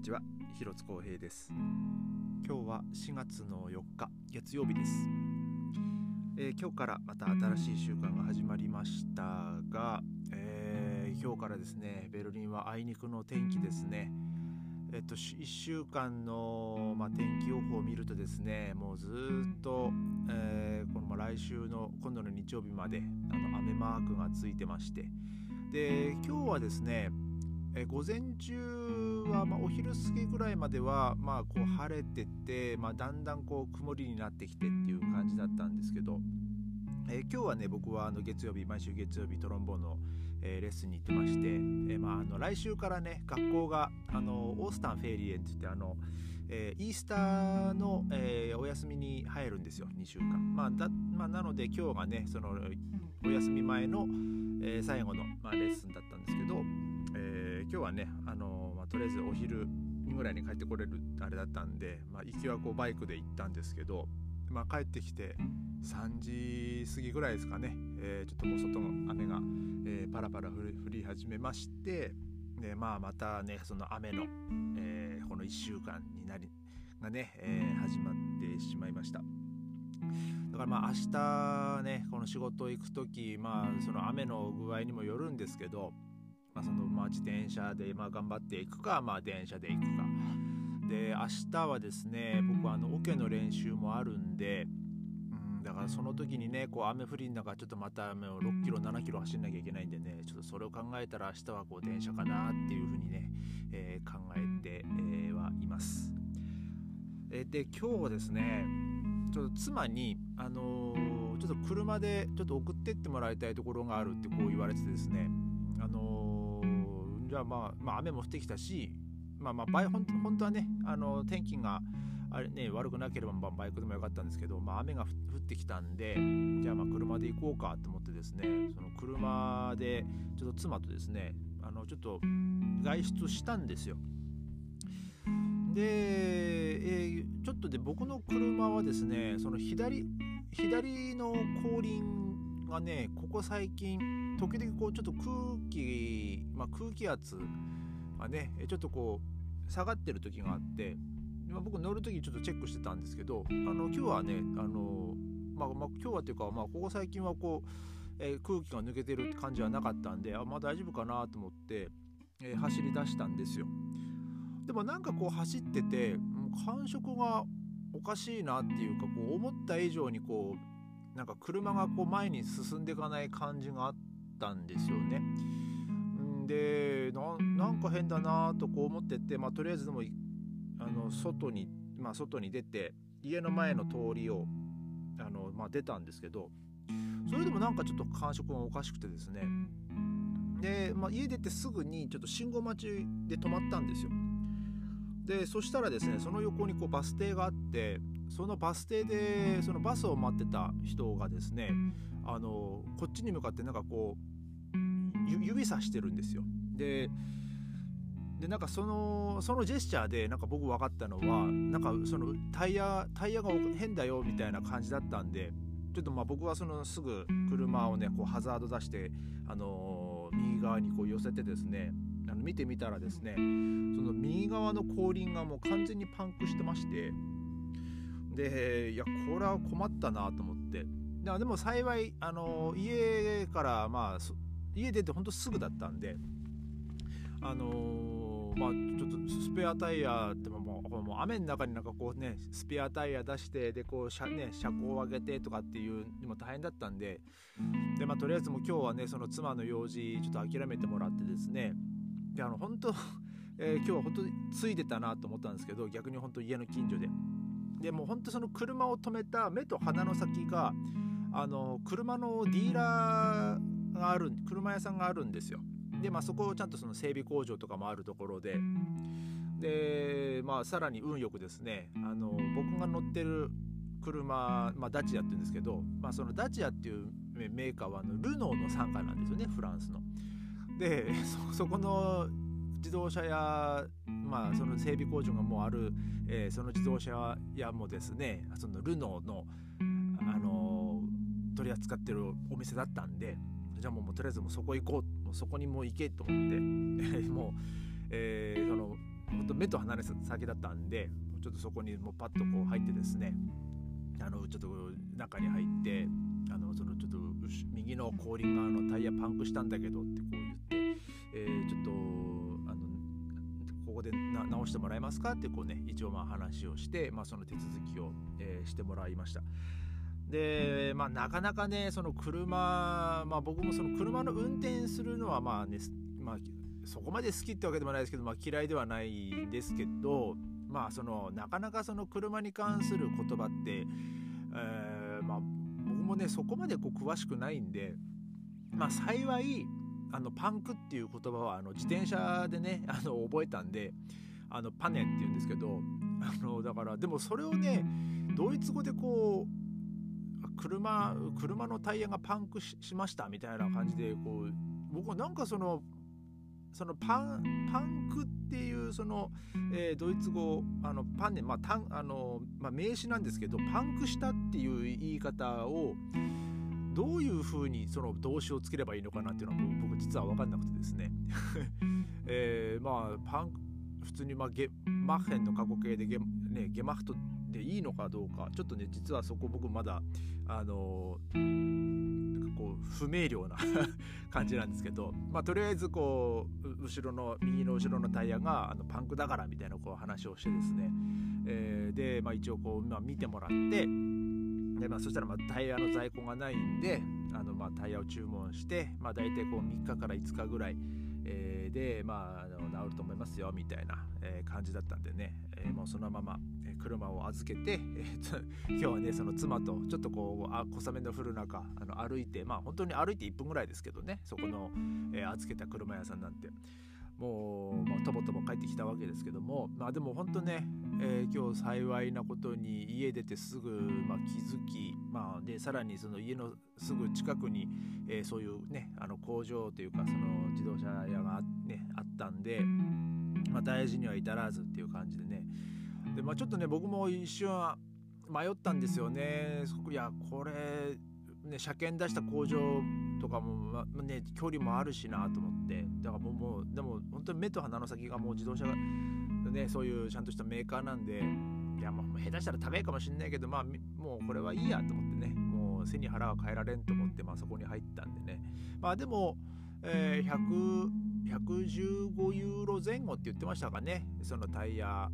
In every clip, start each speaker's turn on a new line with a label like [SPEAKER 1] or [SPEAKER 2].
[SPEAKER 1] にちは広津光平です。今日は4月の4日月曜日です、えー、今日からまた新しい週間が始まりましたが、えー、今日からですねベルリンはあいにくの天気ですね。えっと、1週間の、まあ、天気予報を見るとですねもうずっと、えー、この来週の今度の日曜日まであの雨マークがついてまして。で今日はですねえ午前中は、まあ、お昼過ぎぐらいまでは、まあ、こう晴れてて、まあ、だんだんこう曇りになってきてっていう感じだったんですけど、え今日はね僕はあの月曜日毎週月曜日トロンボーンの、えー、レッスンに行ってまして、えまあ、あの来週からね学校があのオースタンフェリエンって言ってあの、えー、イースターの、えー、お休みに入るんですよ2週間、まあだまあ、なので今日がねそのお休み前の、え最後の、まあ、レッスンだったんですけど今日はね、あのまあ、とりあえずお昼ぐらいに帰ってこれるあれだったんで、まあ、行きはこうバイクで行ったんですけど、まあ、帰ってきて3時過ぎぐらいですかね、えー、ちょっともう外の雨が、えー、パラパラ降り始めましてで、まあ、またねその雨の、えー、この1週間になりがね、え始まってしまいました。だからまあ明日ねこの仕事行く時まあその雨の具合にもよるんですけどまあ、そのまあ自転車でまあ頑張っていくか、まあ、電車で行くかで明日はですね僕はあのオケの練習もあるんで、うん、だからその時にねこう雨降りの中ちょっとまた6キロ7キロ走んなきゃいけないんでねちょっとそれを考えたら明日はこう電車かなっていうふうにね、えー、考えて、えー、はいます。えー、で今日はですねちょっと妻に、あのー、ちょっと車でちょっと送ってってもらいたいところがあるってこう言われてですね、あのじゃあまあ、まあ、雨も降ってきたし、まあまあバイ本当はね、あの天気があれ、ね、悪くなければバイクでもよかったんですけど、まあ、雨が降ってきたんで、じゃあまあ車で行こうかと思ってですね、その車でちょっと妻とですね、あのちょっと外出したんですよ。で、えー、ちょっとで僕の車はですね、その左左の後輪がね、ここ最近、時々こうちょっと空気、まあ、空気圧がねちょっとこう下がってる時があって今僕乗る時にちょっとチェックしてたんですけどあの今日はねあの、まあ、まあ、今日はっていうか、まあ、ここ最近はこう、えー、空気が抜けてるって感じはなかったんであまあ大丈夫かなと思って、えー、走り出したんですよ。でもなんかこう走ってて感触がおかしいなっていうかこう思った以上にこうなんか車がこう前に進んでいかない感じがあったんですよね。でなんか変だなとこう思ってて、まあ、とりあえずでもあの外に、まあ、外に出て家の前の通りをあの、まあ、出たんですけどそれでもなんかちょっと感触がおかしくてですねで、まあ、家出てすぐにちょっと信号待ちで止まったんですよでそしたらですねその横にこうバス停があってそのバス停でそのバスを待ってた人がですねあのこっちに向かってなんかこう指さしてるんですよ。ででなんかそのそのジェスチャーでなんか僕分かったのはなんかそのタイヤタイヤが変だよみたいな感じだったんでちょっとまあ僕はそのすぐ車をねこうハザード出して、あの、右側にこう寄せてですねあの見てみたらですねその右側の後輪がもう完全にパンクしてましてでいやこれは困ったなと思って。でも幸いあの家からまあ家出てほんとすぐだったんであのまあちょっとスペアタイヤってももうもう雨の中になんかこうねスペアタイヤ出してでこう車,、ね、車高を上げてとかっていうのも大変だったんでで、まあ、とりあえずもう今日はねその妻の用事ちょっと諦めてもらってですねであの本当えー、今日は本当についてたなと思ったんですけど逆に本当家の近所ででも本当その車を止めた目と鼻の先があの車のディーラーがある車屋さんがあるんですよでまあそこをちゃんとその整備工場とかもあるところででまあさらに運よくですねあの僕が乗ってる車、まあ、ダチアって言うんですけど、まあ、そのダチアっていうメーカーはあのルノーの傘下なんですよねフランスの。で そこの自動車屋、まあ、その整備工場がもうある、えー、その自動車屋もですねそのルノーの、あの取り扱ってるお店だったんでじゃあもうとりあえずもうそこ行こうもうそこにもう行けと思って もう、えー、そのほんと目と離れ先だったんでちょっとそこにもうパッとこう入ってですねあのちょっと中に入ってあのそのちょっと右の後輪側のタイヤパンクしたんだけどってこう言って、えー、ちょっとここで直してもらえますかってこうね一応まあ話をして、まあ、その手続きを、えー、してもらいました。で、まあ、なかなかねその車、まあ、僕もその車の運転するのはまあね、まあ、そこまで好きってわけでもないですけど、まあ、嫌いではないんですけど、まあ、そのなかなかその車に関する言葉って、えー、まあ、僕もねそこまでこう詳しくないんで、まあ、幸いあのパンクっていう言葉はあの自転車でねあの覚えたんであのパネっていうんですけどあのだからでもそれをねドイツ語でこう車車のタイヤがパンクしましたみたいな感じでこう僕はなんかそのそのパンパンクっていうその、えー、ドイツ語あのパンね、まあたんあのまあ、名詞なんですけどパンクしたっていう言い方をどういうふうにその動詞をつければいいのかなっていうのは僕実は分かんなくてですね、えー、まあパン普通に、まあ、ゲマッヘンの過去形でゲ,、ね、ゲマフトでいいのかどうかちょっとね実はそこ僕まだあのなんかこう不明瞭な 感じなんですけど、まあ、とりあえずこう後ろの右の後ろのタイヤがあのパンクだからみたいなこう話をしてですね、えー、で、まあ、一応こう、まあ、見てもらってで、まあ、そしたらまあタイヤの在庫がないんであのまあタイヤを注文して、まあ、大体こう3日から5日ぐらい、えー、で、まあ、あの治ると思いますよみたいな、えー、感じだったんでね、えー、もうそのまま車を預けて、えー、今日はねその妻とちょっとこうあ小雨の降る中あの歩いてまあ本当に歩いて1分ぐらいですけどねそこの、えー、預けた車屋さんなんて。もう、まあ、とぼとぼ帰ってきたわけですけどもまあでも本当ね、えー、今日幸いなことに家出てすぐ、まあ、気づき、まあ、でさらにその家のすぐ近くに、えー、そういうねあの工場というかその自動車屋が、ね、あったんで、まあ、大事には至らずっていう感じでね。で、まあ、ちょっとね僕も一瞬迷ったんですよね。いやこれね車検出した工場とかも、まね、距離もあるしなと思って。だからもうもうでも本当に目と鼻の先がもう自動車がねそういうちゃんとしたメーカーなんでいやもう下手したら高いかもしんないけどまあもうこれはいいやと思ってねもう背に腹は変えられんと思って、まあ、そこに入ったんでね。まあでも、えー、115ユーロ前後って言ってましたかね。そのタイヤ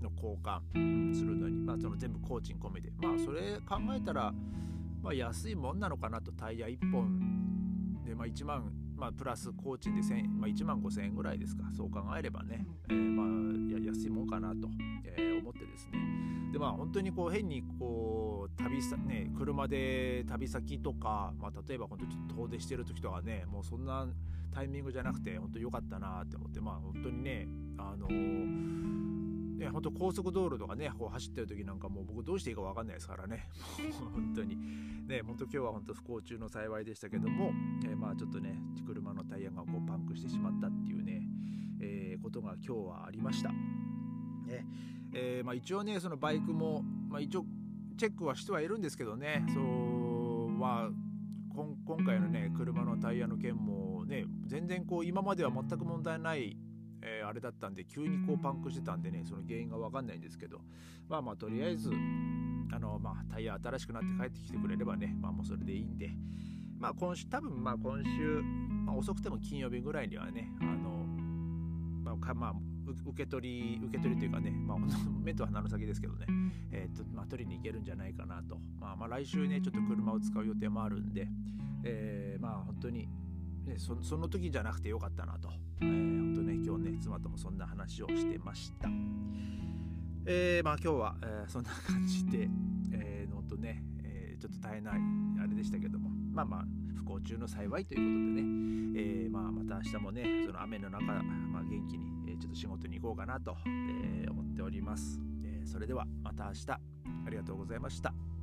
[SPEAKER 1] の交換するのに、まあ、その全部工賃込みで。まあそれ考えたら、まあ、安いもんなのかなと。タイヤ1本で、まあ、1万、まあ、プラス工賃でまあ、1万5000円ぐらいですか。そう考えればね、えー、まあ安いもんかなと、えー、思ってですね。でまあ本当にこう変にこう旅さね車で旅先とか、まあ、例えば本当ちょっと遠出してる時とかねもうそんなタイミングじゃなくて本当良かったなって思ってまあ本当にねあのーね、本当高速道路とかね、こう走ってる時なんかもう僕どうしていいか分かんないですからね。もう本当に。ね、本当今日は本当不幸中の幸いでしたけども、えー、まあちょっとね、車のタイヤがこうパンクしてしまったっていうね、えー、ことが今日はありました。ねえー、まあ、一応ね、そのバイクも、まあ、一応チェックはしてはいるんですけどね、そう、まあ、今回のね、車のタイヤの件もね、全然こう今までは全く問題ないえー、あれだったんで急にこうパンクしてたんでねその原因が分かんないんですけどまあまあとりあえずあの、まあ、タイヤ新しくなって帰ってきてくれればねまあもうそれでいいんでまあ今週多分まあ今週、まあ、遅くても金曜日ぐらいにはねあのまあ、まあ、受け取り受け取りというかね、まあ、目と鼻の先ですけどね、えーとまあ、取りに行けるんじゃないかなと、まあ、まあ来週ねちょっと車を使う予定もあるんで、えー、まあ本当にね、そその時じゃなくてよかったなと、えー、本当ね今日ね妻ともそんな話をしてました。えー、まあ今日は、えー、そんな感じで、えー、のとね、えー、ちょっと大変ないあれでしたけども。まあまあ不幸中の幸いということでね、えー、まあまた明日もねその雨の中、まあ、元気に、えー、ちょっと仕事に行こうかなと、えー、思っております、えー、それではまた明日。ありがとうございました。